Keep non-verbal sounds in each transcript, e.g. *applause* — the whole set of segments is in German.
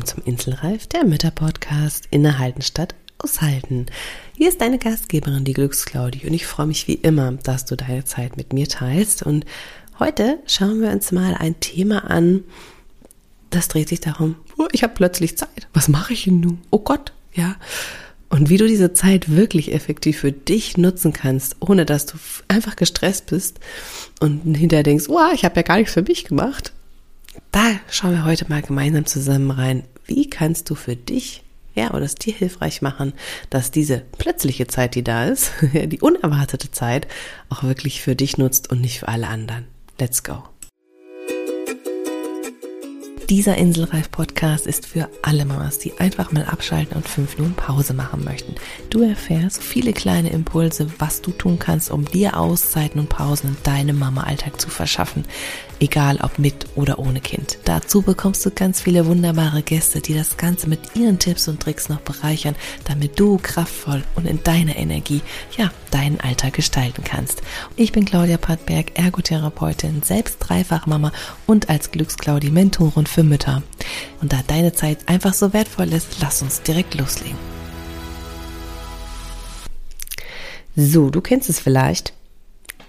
Willkommen zum Inselreif, der Mütterpodcast Innehalten statt Aushalten. Hier ist deine Gastgeberin, die Glücksclaudi, und ich freue mich wie immer, dass du deine Zeit mit mir teilst. Und heute schauen wir uns mal ein Thema an, das dreht sich darum, oh, ich habe plötzlich Zeit. Was mache ich denn nun? Oh Gott, ja. Und wie du diese Zeit wirklich effektiv für dich nutzen kannst, ohne dass du einfach gestresst bist und hinterher denkst, oh, ich habe ja gar nichts für mich gemacht. Da schauen wir heute mal gemeinsam zusammen rein. Wie kannst du für dich, ja, oder es dir hilfreich machen, dass diese plötzliche Zeit, die da ist, *laughs* die unerwartete Zeit, auch wirklich für dich nutzt und nicht für alle anderen. Let's go. Dieser Inselreif-Podcast ist für alle Mamas, die einfach mal abschalten und fünf Minuten Pause machen möchten. Du erfährst viele kleine Impulse, was du tun kannst, um dir Auszeiten und Pausen in deinem Mama-Alltag zu verschaffen egal ob mit oder ohne Kind. Dazu bekommst du ganz viele wunderbare Gäste, die das Ganze mit ihren Tipps und Tricks noch bereichern, damit du kraftvoll und in deiner Energie, ja, deinen Alltag gestalten kannst. Ich bin Claudia Pattberg, Ergotherapeutin, selbst Dreifachmama und als Glücksclaudi Mentorin für Mütter. Und da deine Zeit einfach so wertvoll ist, lass uns direkt loslegen. So, du kennst es vielleicht.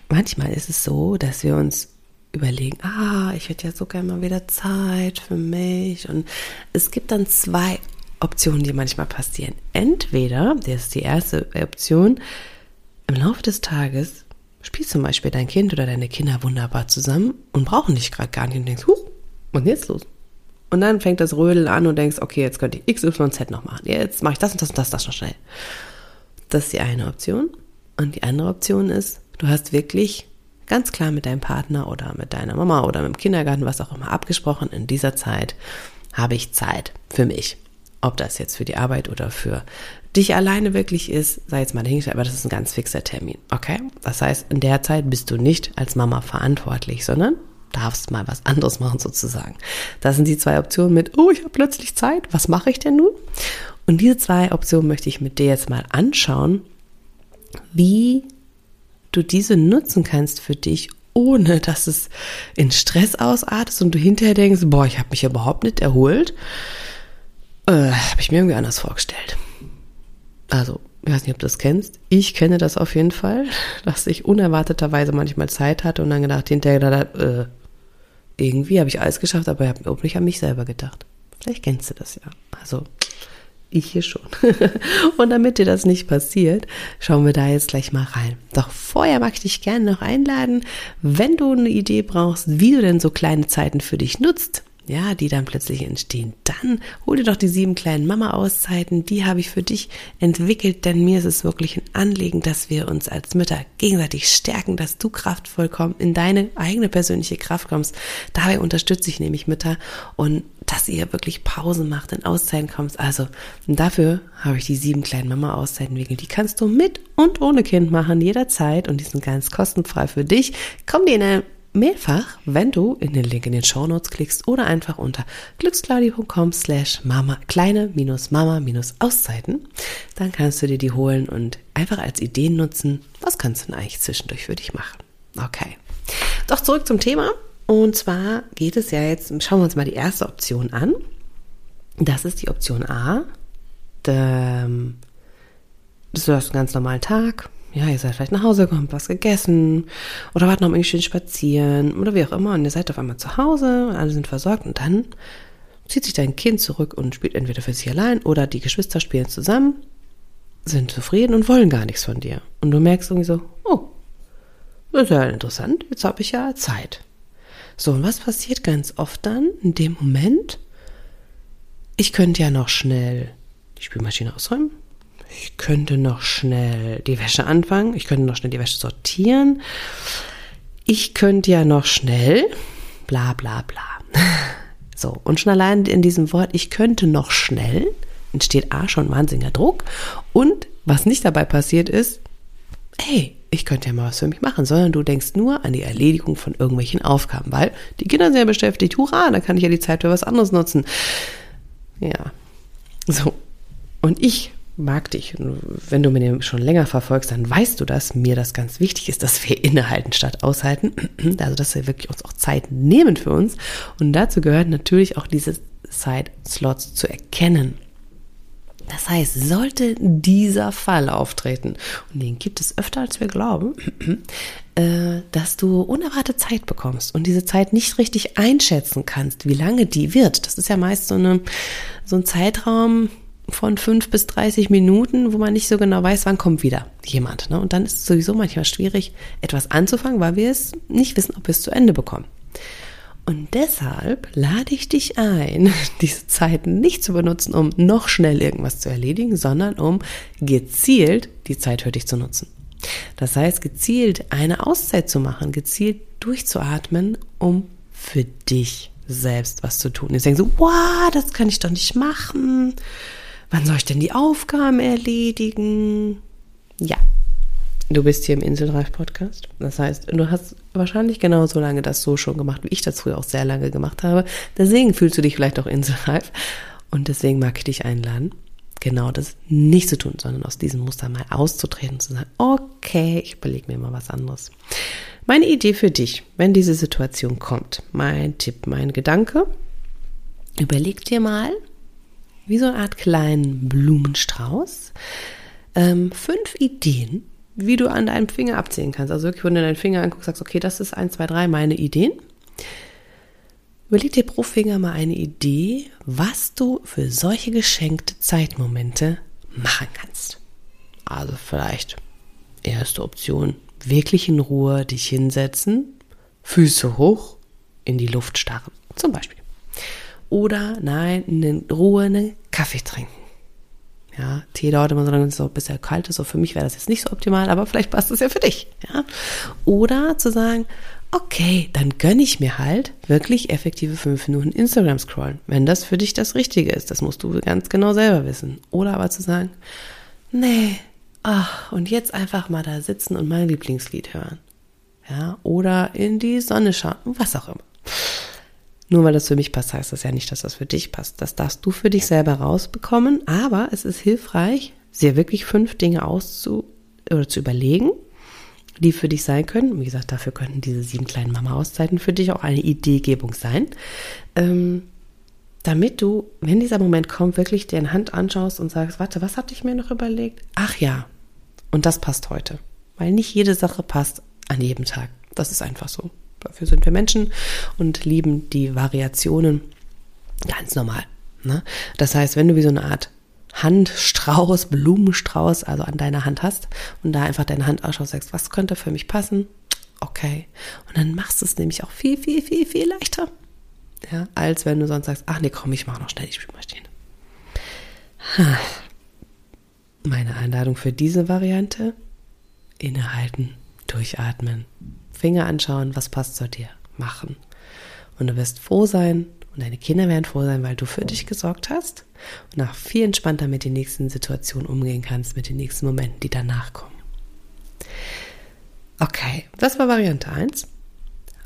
Manchmal ist es so, dass wir uns überlegen, ah, ich hätte ja so gerne mal wieder Zeit für mich. Und es gibt dann zwei Optionen, die manchmal passieren. Entweder, das ist die erste Option, im Laufe des Tages spielst zum Beispiel dein Kind oder deine Kinder wunderbar zusammen und brauchen dich gerade gar nicht und denkst, was ist jetzt los? Und dann fängt das Rödeln an und denkst, okay, jetzt könnte ich XYZ noch machen. Jetzt mache ich das und das und das, das noch schnell. Das ist die eine Option. Und die andere Option ist, du hast wirklich ganz klar mit deinem Partner oder mit deiner Mama oder mit dem Kindergarten, was auch immer, abgesprochen, in dieser Zeit habe ich Zeit für mich. Ob das jetzt für die Arbeit oder für dich alleine wirklich ist, sei jetzt mal dahingestellt, aber das ist ein ganz fixer Termin, okay? Das heißt, in der Zeit bist du nicht als Mama verantwortlich, sondern darfst mal was anderes machen sozusagen. Das sind die zwei Optionen mit, oh, ich habe plötzlich Zeit, was mache ich denn nun? Und diese zwei Optionen möchte ich mit dir jetzt mal anschauen, wie du diese nutzen kannst für dich, ohne dass es in Stress ausartet und du hinterher denkst, boah, ich habe mich überhaupt nicht erholt, äh, habe ich mir irgendwie anders vorgestellt. Also, ich weiß nicht, ob du das kennst. Ich kenne das auf jeden Fall, *laughs* dass ich unerwarteterweise manchmal Zeit hatte und dann gedacht, hinterher äh, irgendwie habe ich alles geschafft, aber ich habe überhaupt nicht an mich selber gedacht. Vielleicht kennst du das ja. Also, ich hier schon. *laughs* und damit dir das nicht passiert, schauen wir da jetzt gleich mal rein. Doch vorher mag ich dich gerne noch einladen, wenn du eine Idee brauchst, wie du denn so kleine Zeiten für dich nutzt, ja, die dann plötzlich entstehen, dann hol dir doch die sieben kleinen Mama-Auszeiten, die habe ich für dich entwickelt, denn mir ist es wirklich ein Anliegen, dass wir uns als Mütter gegenseitig stärken, dass du kraftvoll komm, in deine eigene persönliche Kraft kommst. Dabei unterstütze ich nämlich Mütter und dass ihr wirklich Pausen macht, in Auszeiten kommst. Also dafür habe ich die sieben kleinen Mama-Auszeiten entwickelt. Die kannst du mit und ohne Kind machen, jederzeit und die sind ganz kostenfrei für dich. Komm dir in eine mehrfach, wenn du in den Link in den Show Notes klickst oder einfach unter glücksclaudi.com slash mama, kleine minus mama minus Auszeiten, dann kannst du dir die holen und einfach als Ideen nutzen, was kannst du denn eigentlich zwischendurch für dich machen. Okay. Doch zurück zum Thema. Und zwar geht es ja jetzt, schauen wir uns mal die erste Option an. Das ist die Option A. Du hast einen ganz normalen Tag, ja, ihr seid vielleicht nach Hause gekommen, was gegessen oder wart noch irgendwie schön spazieren oder wie auch immer und ihr seid auf einmal zu Hause, alle sind versorgt und dann zieht sich dein Kind zurück und spielt entweder für sich allein oder die Geschwister spielen zusammen, sind zufrieden und wollen gar nichts von dir. Und du merkst irgendwie so, oh, das ist ja interessant, jetzt habe ich ja Zeit. So, und was passiert ganz oft dann in dem Moment? Ich könnte ja noch schnell die Spülmaschine ausräumen, ich könnte noch schnell die Wäsche anfangen. Ich könnte noch schnell die Wäsche sortieren. Ich könnte ja noch schnell bla bla bla. *laughs* So, und schon allein in diesem Wort, ich könnte noch schnell, entsteht A schon wahnsinniger Druck. Und was nicht dabei passiert ist, hey, ich könnte ja mal was für mich machen, sondern du denkst nur an die Erledigung von irgendwelchen Aufgaben, weil die Kinder sind ja beschäftigt, hurra, da kann ich ja die Zeit für was anderes nutzen. Ja, so. Und ich mag dich. Wenn du mir schon länger verfolgst, dann weißt du, dass mir das ganz wichtig ist, dass wir *laughs* innehalten statt aushalten. *clears throat* Also, dass wir wirklich uns auch Zeit nehmen für uns. Und dazu gehört natürlich auch diese Side-Slots zu erkennen. Das heißt, sollte dieser Fall auftreten, und den gibt es öfter als wir glauben, *clears throat* äh, dass du unerwartet Zeit bekommst und diese Zeit nicht richtig einschätzen kannst, wie lange die wird. Das ist ja meist so, eine, so ein Zeitraum von fünf bis 30 Minuten, wo man nicht so genau weiß, wann kommt wieder jemand. Ne? Und dann ist es sowieso manchmal schwierig, etwas anzufangen, weil wir es nicht wissen, ob wir es zu Ende bekommen. Und deshalb lade ich dich ein, *laughs* diese Zeiten nicht zu benutzen, um noch schnell irgendwas zu erledigen, sondern um gezielt die Zeit für dich zu nutzen. Das heißt, gezielt eine Auszeit zu machen, gezielt durchzuatmen, um für dich selbst was zu tun. Jetzt denkst du, wow, das kann ich doch nicht machen. Wann soll ich denn die Aufgaben erledigen? Ja, Du bist hier im Inselreif Podcast. Das heißt, du hast wahrscheinlich genauso lange das so schon gemacht, wie ich das früher auch sehr lange gemacht habe. Deswegen fühlst du dich vielleicht auch inselreif. Und deswegen mag ich dich einladen, genau das nicht zu tun, sondern aus diesem Muster mal auszutreten und zu sagen, okay, ich überlege mir mal was anderes. Meine Idee für dich, wenn diese Situation kommt, mein Tipp, mein Gedanke, überleg dir mal, wie so eine Art kleinen Blumenstrauß, ähm, fünf Ideen, wie du an deinem Finger abzählen kannst. Also wirklich, wenn du deinen Finger anguckst, sagst, okay, das ist 1, 2, 3 meine Ideen. Überleg dir pro Finger mal eine Idee, was du für solche geschenkte Zeitmomente machen kannst. Also vielleicht erste Option, wirklich in Ruhe dich hinsetzen, Füße hoch, in die Luft starren, zum Beispiel. Oder nein, in Ruhe einen Kaffee trinken. Ja, Tee dauert immer so lange, so bis er kalt ist. So für mich wäre das jetzt nicht so optimal, aber vielleicht passt es ja für dich. Ja? Oder zu sagen, okay, dann gönne ich mir halt wirklich effektive fünf Minuten Instagram scrollen, wenn das für dich das Richtige ist. Das musst du ganz genau selber wissen. Oder aber zu sagen, nee, ach, und jetzt einfach mal da sitzen und mein Lieblingslied hören. Ja, oder in die Sonne schauen, was auch immer. Nur weil das für mich passt, heißt das ja nicht, dass das für dich passt. Das darfst du für dich selber rausbekommen, aber es ist hilfreich, sehr wirklich fünf Dinge auszu oder zu überlegen, die für dich sein können. Wie gesagt, dafür könnten diese sieben kleinen Mama-Auszeiten für dich auch eine Ideegebung sein. Ähm, damit du, wenn dieser Moment kommt, wirklich dir in Hand anschaust und sagst, warte, was hatte ich mir noch überlegt? Ach ja, und das passt heute. Weil nicht jede Sache passt an jedem Tag. Das ist einfach so. Dafür sind wir Menschen und lieben die Variationen ganz normal. Ne? Das heißt, wenn du wie so eine Art Handstrauß, Blumenstrauß, also an deiner Hand hast und da einfach deine Hand ausschaust, sagst, was könnte für mich passen? Okay. Und dann machst du es nämlich auch viel, viel, viel, viel leichter. Ja, als wenn du sonst sagst, ach nee, komm, ich mach noch schnell die Spülmaschine. Meine Einladung für diese Variante, innehalten, durchatmen, Finger anschauen, was passt zu dir, machen. Und du wirst froh sein und deine Kinder werden froh sein, weil du für dich gesorgt hast und nach viel entspannter mit den nächsten Situationen umgehen kannst, mit den nächsten Momenten, die danach kommen. Okay, das war Variante 1.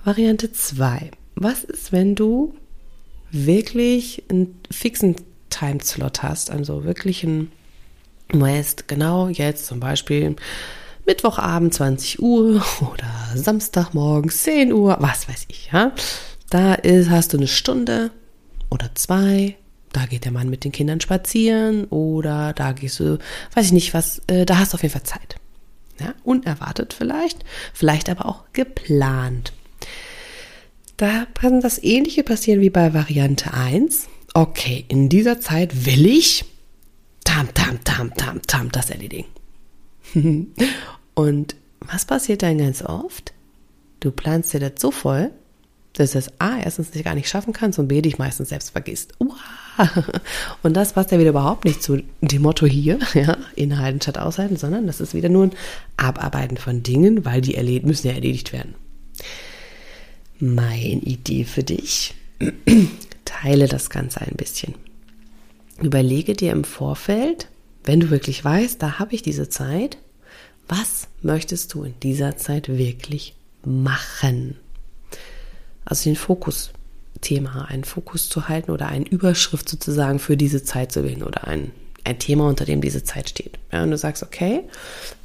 Variante 2. Was ist, wenn du wirklich einen fixen Timeslot hast, also wirklich ein, du weißt genau jetzt zum Beispiel Mittwochabend 20 Uhr oder Samstagmorgen 10 Uhr, was weiß ich, ja. Da ist, hast du eine Stunde oder zwei, da geht der Mann mit den Kindern spazieren oder da gehst du, weiß ich nicht was, äh, da hast du auf jeden Fall Zeit. Ja, unerwartet vielleicht, vielleicht aber auch geplant. Da kann das ähnliche passieren wie bei Variante 1. Okay, in dieser Zeit will ich tam, tam, tam, tam, tam das erledigen. *laughs* Und was passiert dann ganz oft? Du planst dir das so voll, dass du es A, erstens nicht gar nicht schaffen kannst und B, dich meistens selbst vergisst. Uah. Und das passt ja wieder überhaupt nicht zu dem Motto hier, *laughs* ja, inhalten statt aushalten, sondern das ist wieder nur ein Abarbeiten von Dingen, weil die erled müssen ja erledigt werden. Meine Idee für dich, *clears throat* teile das Ganze ein bisschen. Überlege dir im Vorfeld, wenn du wirklich weißt, da habe ich diese Zeit, was möchtest du in dieser Zeit wirklich machen? Also den Fokusthema, einen Fokus zu halten oder eine Überschrift sozusagen für diese Zeit zu wählen oder ein ein Thema, unter dem diese Zeit steht. Ja, und du sagst, okay,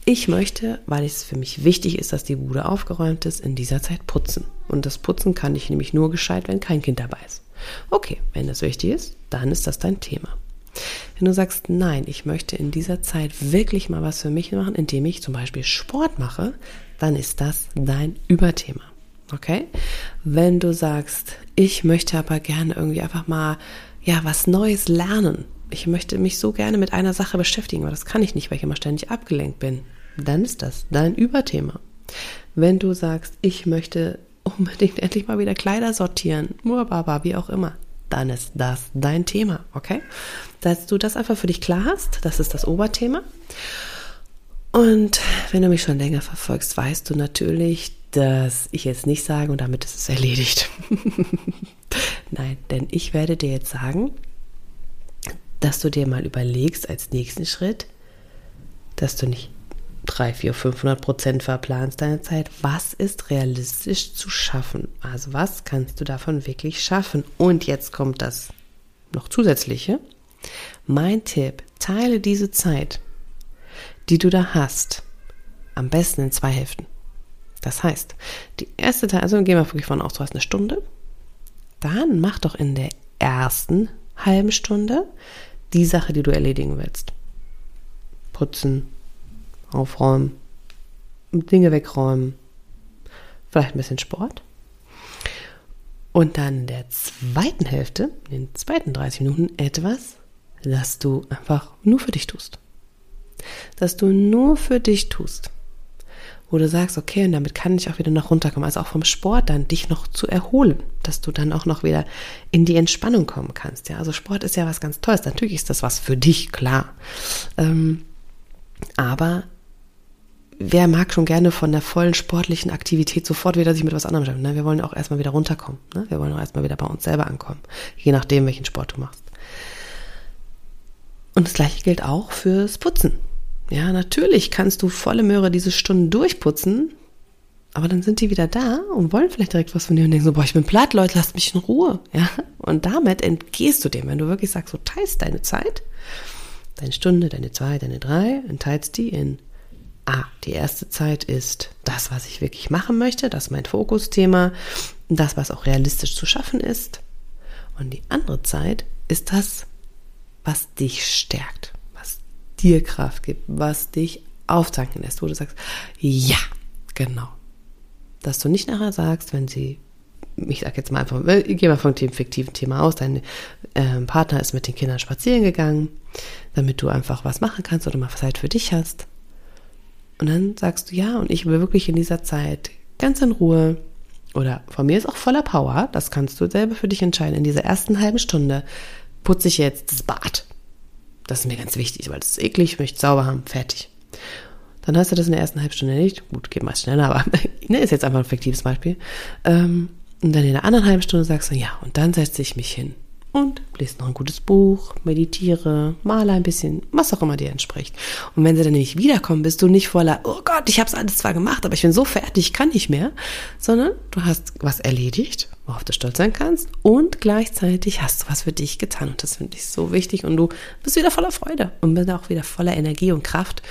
ich möchte, weil es für mich wichtig ist, dass die Bude aufgeräumt ist, in dieser Zeit putzen. Und das Putzen kann ich nämlich nur gescheit, wenn kein Kind dabei ist. Okay, wenn das wichtig ist, dann ist das dein Thema. Wenn du sagst, nein, ich möchte in dieser Zeit wirklich mal was für mich machen, indem ich zum Beispiel Sport mache, dann ist das dein Überthema. Okay? Wenn du sagst, ich möchte aber gerne irgendwie einfach mal, ja, was Neues lernen. Ich möchte mich so gerne mit einer Sache beschäftigen, aber das kann ich nicht, weil ich immer ständig abgelenkt bin. Dann ist das dein Überthema. Wenn du sagst, ich möchte unbedingt *laughs* endlich mal wieder Kleider sortieren, Murbaba, wie auch immer, dann ist das dein Thema, okay? Dass du das einfach für dich klar hast, das ist das Oberthema. Und wenn du mich schon länger verfolgst, weißt du natürlich, dass ich jetzt nicht sage und damit ist es erledigt. *laughs* Nein, denn ich werde dir jetzt sagen, dass du dir mal überlegst als nächsten Schritt, dass du nicht 3, 4, 500 Prozent verplanst deine Zeit. Was ist realistisch zu schaffen? Also was kannst du davon wirklich schaffen? Und jetzt kommt das noch zusätzliche. Mein Tipp, teile diese Zeit, die du da hast, am besten in zwei Hälften. Das heißt, die erste Teil, also gehen wir wirklich von aus, du hast eine Stunde. Dann mach doch in der ersten halben Stunde die Sache, die du erledigen willst. Putzen, aufräumen, Dinge wegräumen, vielleicht ein bisschen Sport. Und dann in der zweiten Hälfte, in den zweiten 30 Minuten, etwas, das du einfach nur für dich tust. Dass du nur für dich tust wo du sagst, okay, und damit kann ich auch wieder noch runterkommen, also auch vom Sport dann dich noch zu erholen, dass du dann auch noch wieder in die Entspannung kommen kannst. Ja, also Sport ist ja was ganz Tolles. Natürlich ist das was für dich, klar. Ähm, aber wer mag schon gerne von der vollen sportlichen Aktivität sofort wieder sich mit was anderem beschäftigen? Ne? Wir wollen auch erstmal wieder runterkommen. Ne? Wir wollen auch erstmal wieder bei uns selber ankommen, je nachdem, welchen Sport du machst. Und das gleiche gilt auch fürs Putzen. Ja, natürlich kannst du volle Möhre diese Stunden durchputzen, aber dann sind die wieder da und wollen vielleicht direkt was von dir und denken so, boah, ich bin platt, Leute, lasst mich in Ruhe. Ja, und damit entgehst du dem, wenn du wirklich sagst, du teilst deine Zeit, deine Stunde, deine zwei, deine drei, und teilst die in Ah, die erste Zeit ist das, was ich wirklich machen möchte, das ist mein Fokusthema, das, was auch realistisch zu schaffen ist. Und die andere Zeit ist das, was dich stärkt dir Kraft gibt, was dich auftanken lässt, wo du sagst, ja, genau. Dass du nicht nachher sagst, wenn sie, ich sag jetzt mal einfach, ich gehe mal von dem fiktiven Thema aus, dein äh, Partner ist mit den Kindern spazieren gegangen, damit du einfach was machen kannst oder mal Zeit für dich hast. Und dann sagst du, ja, und ich will wirklich in dieser Zeit ganz in Ruhe oder von mir ist auch voller Power, das kannst du selber für dich entscheiden. In dieser ersten halben Stunde putze ich jetzt das Bad das ist mir ganz wichtig, weil das ist eklig, ich möchte sauber haben, fertig. Dann hast du das in der ersten halben Stunde nicht. Gut, geht meist schneller, aber *laughs* ne, ist jetzt einfach ein fiktives Beispiel. Ähm, und dann in der anderen halben Stunde sagst du, ja, und dann setze ich mich hin und lese noch ein gutes Buch, meditiere, male ein bisschen, was auch immer dir entspricht. Und wenn sie dann nämlich wiederkommen, bist du nicht voller, oh Gott, ich habe es alles zwar gemacht, aber ich bin so fertig, ich kann nicht mehr, sondern du hast was erledigt, worauf du stolz sein kannst und gleichzeitig hast du was für dich getan und das finde ich so wichtig und du bist wieder voller Freude und bist auch wieder voller Energie und Kraft,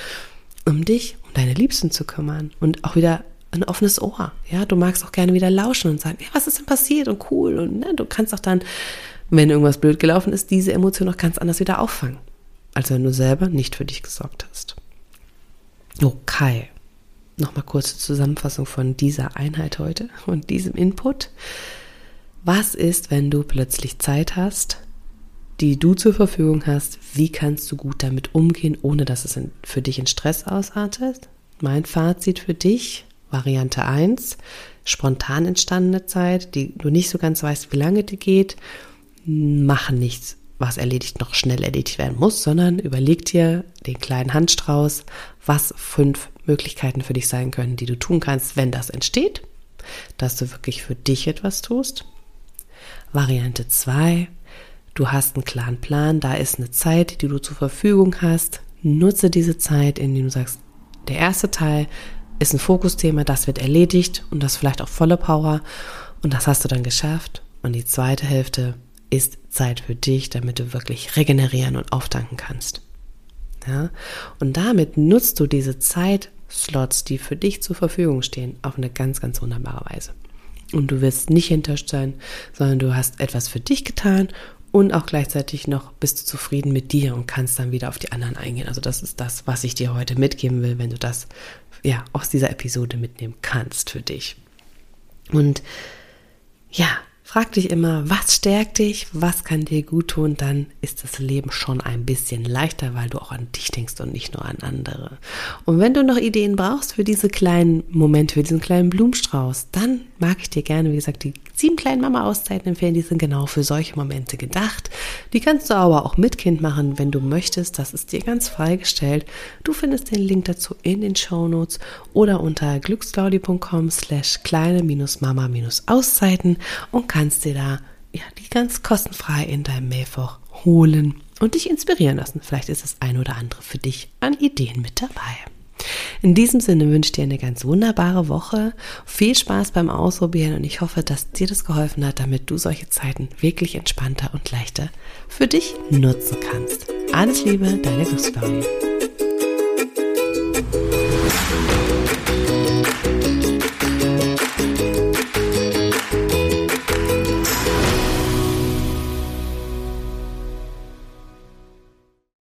um dich, um deine Liebsten zu kümmern und auch wieder ein offenes Ohr. Ja, du magst auch gerne wieder lauschen und sagen, ja, was ist denn passiert und cool und ne, du kannst auch dann wenn irgendwas blöd gelaufen ist, diese Emotion noch ganz anders wieder auffangen, als wenn du selber nicht für dich gesorgt hast. Okay. Nochmal kurze Zusammenfassung von dieser Einheit heute *laughs* und diesem Input. Was ist, wenn du plötzlich Zeit hast, die du zur Verfügung hast? Wie kannst du gut damit umgehen, ohne dass es für dich in Stress ausartet? Mein Fazit für dich, Variante 1, spontan entstandene Zeit, die du nicht so ganz weißt, wie lange die geht machen nichts, was erledigt noch schnell erledigt werden muss, sondern überleg dir den kleinen Handstrauß, was fünf Möglichkeiten für dich sein können, die du tun kannst, wenn das entsteht, dass du wirklich für dich etwas tust. Variante 2, du hast einen klaren Plan, da ist eine Zeit, die du zur Verfügung hast. Nutze diese Zeit, indem du sagst, der erste Teil ist ein Fokusthema, das wird erledigt und das vielleicht auch volle Power und das hast du dann geschafft. Und die zweite Hälfte ist Zeit für dich, damit du wirklich regenerieren und auftanken kannst. Ja? Und damit nutzt du diese Zeitslots, die für dich zur Verfügung stehen, auf eine ganz, ganz wunderbare Weise. Und du wirst nicht enttäuscht sein, sondern du hast etwas für dich getan und auch gleichzeitig noch bist du zufrieden mit dir und kannst dann wieder auf die anderen eingehen. Also das ist das, was ich dir heute mitgeben will, wenn du das ja aus dieser Episode mitnehmen kannst für dich. Und ja, Frag dich immer, was stärkt dich, was kann dir gut tun, dann ist das Leben schon ein bisschen leichter, weil du auch an dich denkst und nicht nur an andere. Und wenn du noch Ideen brauchst für diese kleinen Momente, für diesen kleinen Blumenstrauß, dann mag ich dir gerne, wie gesagt, die sieben kleinen Mama-Auszeiten empfehlen. Die sind genau für solche Momente gedacht. Die kannst du aber auch mit Kind machen, wenn du möchtest. Das ist dir ganz freigestellt. Du findest den Link dazu in den Show Notes oder unter glücksclaudi.com slash kleine-mama-auszeiten und kannst kannst dir da ja, die ganz kostenfrei in deinem Mailfach holen und dich inspirieren lassen. Vielleicht ist das ein oder andere für dich an Ideen mit dabei. In diesem Sinne wünsche ich dir eine ganz wunderbare Woche, viel Spaß beim Ausprobieren und ich hoffe, dass dir das geholfen hat, damit du solche Zeiten wirklich entspannter und leichter für dich nutzen kannst. Alles Liebe, deine Glücksflaunie.